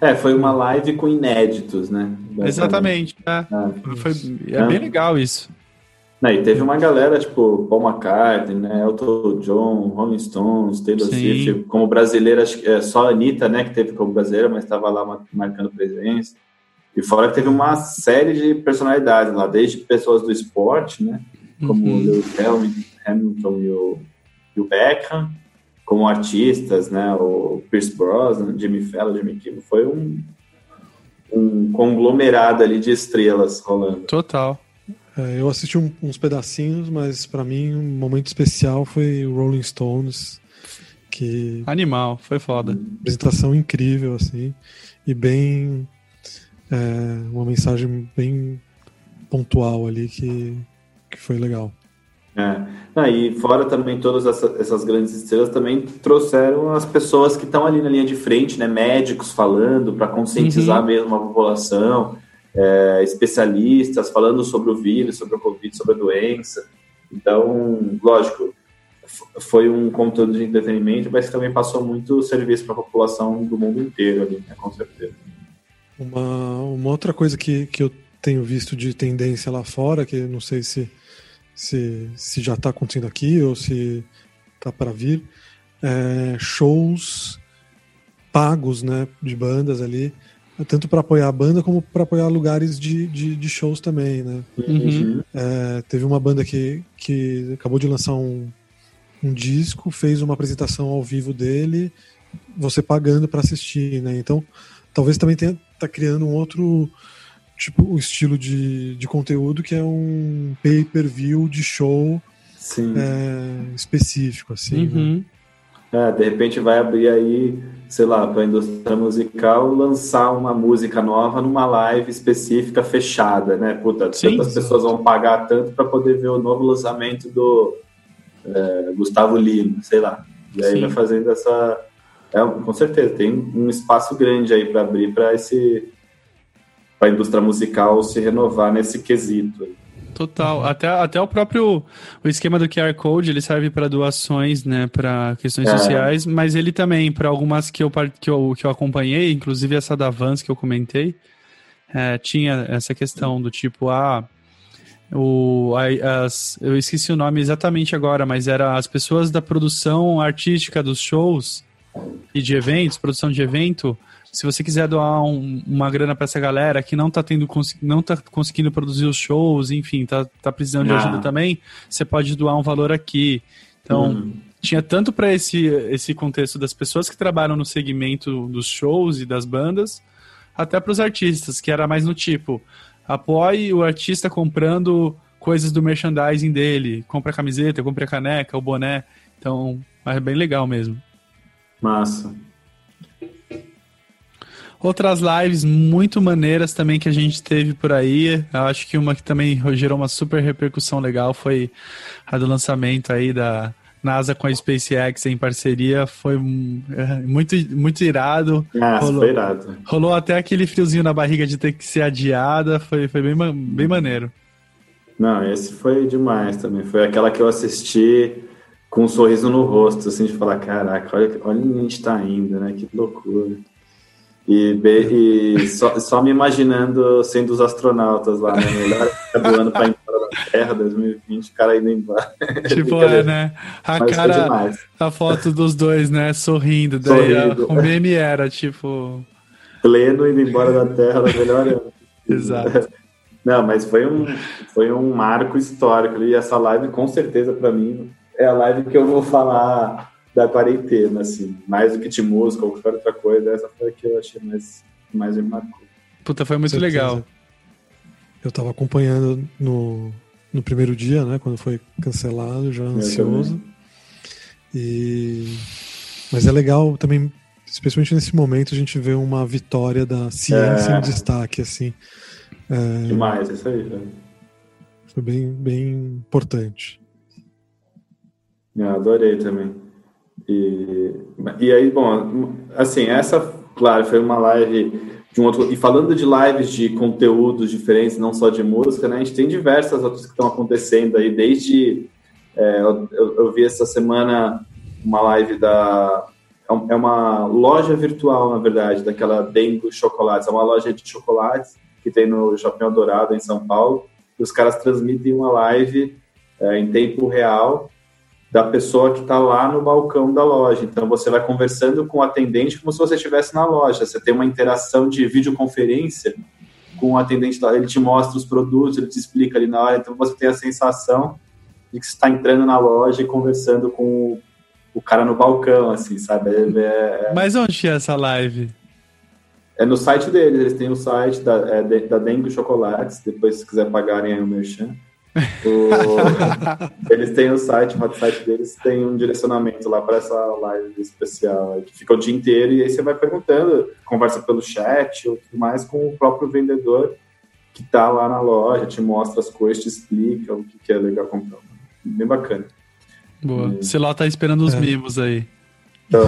B: É, foi uma live com inéditos, né?
C: Exatamente. É. É. Foi, é bem legal isso.
B: Não, e teve uma galera, tipo, Paul McCartney, né, Elton John, Rolling Stones, Taylor Swift, como brasileira, acho que é só a Anitta, né, que teve como brasileira, mas estava lá marcando presença. E fora que teve uma série de personalidades lá, desde pessoas do esporte, né, como uhum. o Hamilton e o, e o Beckham, como artistas, né, o Pierce Brosnan, Jimmy Fallon, Jimmy Kimmel, foi um, um conglomerado ali de estrelas rolando.
C: Total.
D: É, eu assisti um, uns pedacinhos, mas para mim um momento especial foi o Rolling Stones, que
C: animal, foi foda.
D: Apresentação incrível assim e bem é, uma mensagem bem pontual ali que, que foi legal.
B: É. Ah, e fora também todas essa, essas grandes estrelas também trouxeram as pessoas que estão ali na linha de frente, né? Médicos falando para conscientizar uhum. mesmo a população é, especialistas falando sobre o vírus, sobre o Covid, sobre a doença. Então, lógico, foi um conteúdo de entretenimento, mas também passou muito serviço para a população do mundo inteiro ali, né, com certeza.
D: Uma, uma outra coisa que, que eu tenho visto de tendência lá fora, que não sei se, se, se já está acontecendo aqui ou se está para vir, é shows pagos né, de bandas ali tanto para apoiar a banda como para apoiar lugares de, de, de, shows também, né? Uhum. É, teve uma banda que, que acabou de lançar um, um disco, fez uma apresentação ao vivo dele, você pagando para assistir, né? Então, talvez também tenha tá criando um outro tipo o estilo de, de conteúdo que é um pay-per-view de show é, específico, assim. Né? Uhum. Né?
B: É, de repente vai abrir aí, sei lá, para a indústria musical lançar uma música nova numa live específica fechada, né? Puta, Sim. tantas pessoas vão pagar tanto para poder ver o novo lançamento do é, Gustavo Lima, sei lá. E aí Sim. vai fazendo essa. É, com certeza, tem um espaço grande aí para abrir para esse para a indústria musical se renovar nesse quesito.
C: Total. Até, até o próprio o esquema do QR Code, ele serve para doações, né, para questões é. sociais, mas ele também, para algumas que eu, que, eu, que eu acompanhei, inclusive essa da Vans que eu comentei, é, tinha essa questão do tipo, ah, o, as, eu esqueci o nome exatamente agora, mas era as pessoas da produção artística dos shows e de eventos, produção de evento, se você quiser doar um, uma grana para essa galera que não tá tendo não tá conseguindo produzir os shows, enfim, tá, tá precisando de ajuda ah. também, você pode doar um valor aqui. Então, uhum. tinha tanto para esse esse contexto das pessoas que trabalham no segmento dos shows e das bandas, até para os artistas, que era mais no tipo, apoie o artista comprando coisas do merchandising dele, compra a camiseta, compra a caneca, o boné. Então, é bem legal mesmo.
B: Massa.
C: Outras lives muito maneiras também que a gente teve por aí. Eu acho que uma que também gerou uma super repercussão legal foi a do lançamento aí da, NASA com a SpaceX em parceria foi é, muito, muito irado.
B: Ah, rolou, foi irado.
C: Rolou até aquele friozinho na barriga de ter que ser adiada, foi, foi bem, bem maneiro.
B: Não, esse foi demais também. Foi aquela que eu assisti com um sorriso no rosto, assim, de falar, caraca, olha, olha onde a gente tá indo, né? Que loucura. E, e só, só, me imaginando sendo os astronautas lá, né? Melhor do ano para ir embora da Terra, 2020, o cara indo embora. (laughs)
C: Tipo, é, né? A Mas cara, a foto dos dois, né? Sorrindo. Daí Sorrindo. O meme era, tipo...
B: Pleno indo embora da Terra, melhor ano.
C: Exato. (laughs)
B: Não, mas foi um, foi um marco histórico. E essa live, com certeza, para mim, é a live que eu vou falar da quarentena, assim. Mais do que de música ou qualquer outra coisa, essa foi a que eu achei mais, mais me marcou.
C: Puta, foi muito legal.
D: Eu tava acompanhando no, no primeiro dia, né? Quando foi cancelado, já ansioso. E... Mas é legal também, especialmente nesse momento, a gente vê uma vitória da ciência é... em destaque, assim.
B: É... Demais, isso aí, velho.
D: Foi bem, bem importante.
B: Eu adorei também. E, e aí, bom, assim, essa, claro, foi uma live de um outro. E falando de lives de conteúdos diferentes, não só de música, né? A gente tem diversas outras que estão acontecendo aí, desde. É, eu, eu, vi essa semana uma live da. É, é uma loja virtual, na verdade, daquela Dengo Chocolates. É uma loja de chocolates que tem no Shopping Dourado, em São Paulo. E os caras transmitem uma live é, em tempo real da pessoa que está lá no balcão da loja. Então você vai conversando com o atendente como se você estivesse na loja. Você tem uma interação de videoconferência com o atendente, ele te mostra os produtos, ele te explica ali na hora. Então você tem a sensação de que você está entrando na loja e conversando com o, cara no balcão, assim, sabe? É,
C: é... Mas onde é essa live?
B: É no site deles, eles têm o site da, é, da Dengue Chocolates, depois se quiser pagarem aí o merchan. O... (laughs) eles têm o site, o site deles tem um direcionamento lá para essa live especial, que fica o dia inteiro e aí você vai perguntando, conversa pelo chat ou tudo mais com o próprio vendedor que está lá na loja, te mostra as coisas, te explica o que, que é legal comprar. Bem bacana.
C: Boa. E... Você lá tá esperando os é. mimos aí.
B: Então,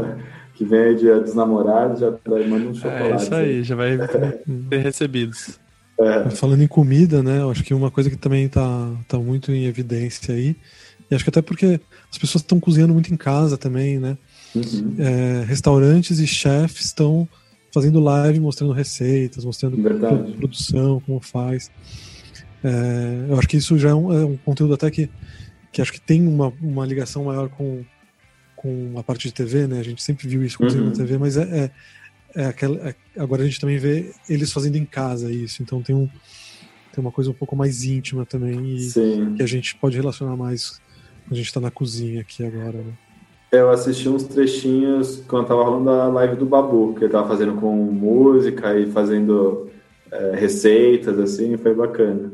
B: (laughs) que vem aí dia dos namorados, já manda um chocolate.
C: É isso aí, já vai (laughs) ter recebidos.
D: É. Falando em comida, né? Eu acho que uma coisa que também tá, tá muito em evidência aí, e acho que até porque as pessoas estão cozinhando muito em casa também, né? Uhum. É, restaurantes e chefs estão fazendo live mostrando receitas, mostrando Verdade. produção, como faz. É, eu acho que isso já é um, é um, conteúdo até que, que acho que tem uma, uma ligação maior com, com a parte de TV, né? A gente sempre viu isso acontecendo uhum. na TV, mas é, é é aquela, é, agora a gente também vê eles fazendo em casa isso, então tem, um, tem uma coisa um pouco mais íntima também e Sim. que a gente pode relacionar mais quando a gente está na cozinha aqui agora, né?
B: Eu assisti uns trechinhos quando tava rolando a live do Babu, que ele tava fazendo com música e fazendo é, receitas, assim, foi bacana.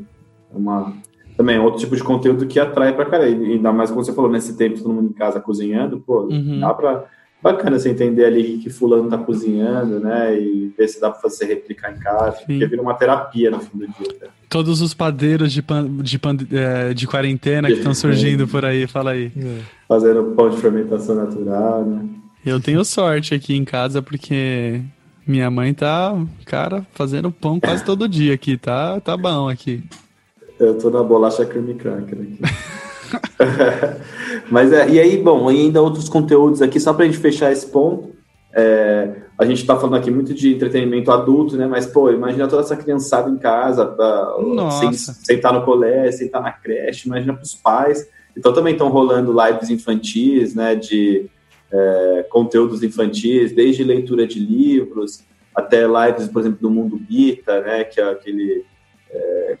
B: Uma, também outro tipo de conteúdo que atrai pra cara. E ainda mais como você falou, nesse tempo todo mundo em casa cozinhando, pô, uhum. dá pra bacana você entender ali que fulano tá cozinhando, né? E ver se dá para fazer replicar em casa. Sim. Porque vira uma terapia no fim do dia. Né?
C: Todos os padeiros de, pan, de, pan, é, de quarentena que estão (laughs) surgindo por aí, fala aí. É.
B: Fazendo pão de fermentação natural, né?
C: Eu tenho sorte aqui em casa porque minha mãe tá, cara, fazendo pão quase todo dia aqui, tá, tá bom aqui.
B: Eu tô na bolacha creme cracker aqui. (laughs) (laughs) Mas é, e aí, bom, ainda outros conteúdos aqui, só para a gente fechar esse ponto. É, a gente está falando aqui muito de entretenimento adulto, né? Mas, pô, imagina toda essa criançada em casa, pra, sem, sem estar no colégio, sem estar na creche, imagina para os pais. Então também estão rolando lives infantis, né? De é, conteúdos infantis, desde leitura de livros até lives, por exemplo, do Mundo Bita, né? Que é aquele é,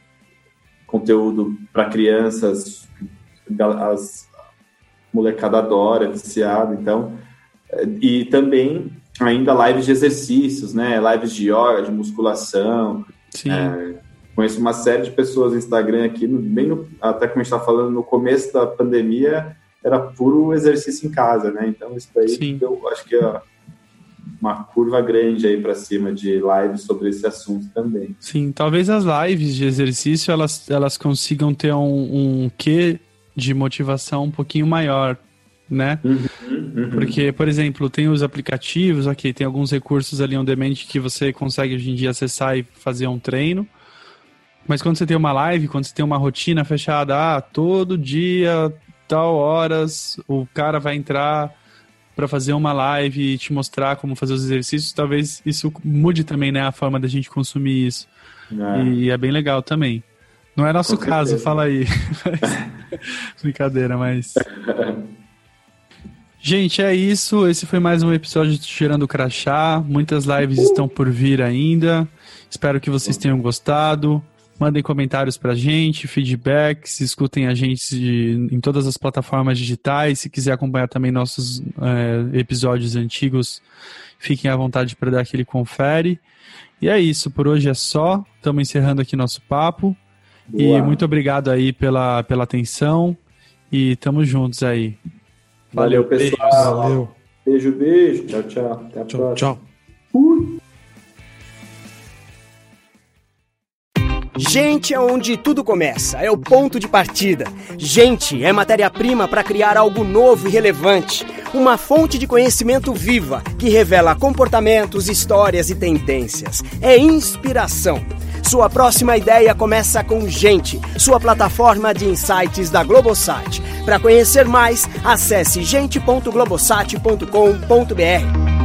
B: conteúdo para crianças as molecada adora, viciada, então. E também ainda lives de exercícios, né? Lives de yoga, de musculação.
C: Sim. É,
B: conheço uma série de pessoas no Instagram aqui, bem no, até como a gente estava falando, no começo da pandemia, era puro exercício em casa, né? Então isso daí Sim. eu acho que é uma curva grande aí para cima de lives sobre esse assunto também.
C: Sim, talvez as lives de exercício elas, elas consigam ter um, um quê de motivação um pouquinho maior, né? Uhum, uhum. Porque, por exemplo, tem os aplicativos, ok, tem alguns recursos ali on demand que você consegue hoje em dia acessar e fazer um treino. Mas quando você tem uma live, quando você tem uma rotina fechada, ah, todo dia, tal horas, o cara vai entrar para fazer uma live e te mostrar como fazer os exercícios, talvez isso mude também, né, a forma da gente consumir isso. É. E é bem legal também. Não é nosso Com caso, certeza. fala aí. (laughs) (laughs) Brincadeira, mas. Gente, é isso. Esse foi mais um episódio de Tirando o Crachá. Muitas lives estão por vir ainda. Espero que vocês tenham gostado. Mandem comentários pra gente, feedbacks, escutem a gente em todas as plataformas digitais. Se quiser acompanhar também nossos é, episódios antigos, fiquem à vontade para dar aquele confere. E é isso, por hoje é só. Estamos encerrando aqui nosso papo. Boa. E muito obrigado aí pela, pela atenção. E tamo juntos aí.
B: Valeu, pessoal. Valeu. Beijo, beijo. Tchau, tchau. Até a tchau, próxima. Tchau.
A: Gente é onde tudo começa, é o ponto de partida. Gente é matéria-prima para criar algo novo e relevante. Uma fonte de conhecimento viva que revela comportamentos, histórias e tendências. É inspiração. Sua próxima ideia começa com Gente, sua plataforma de insights da Globosat. Para conhecer mais, acesse gente.globosat.com.br.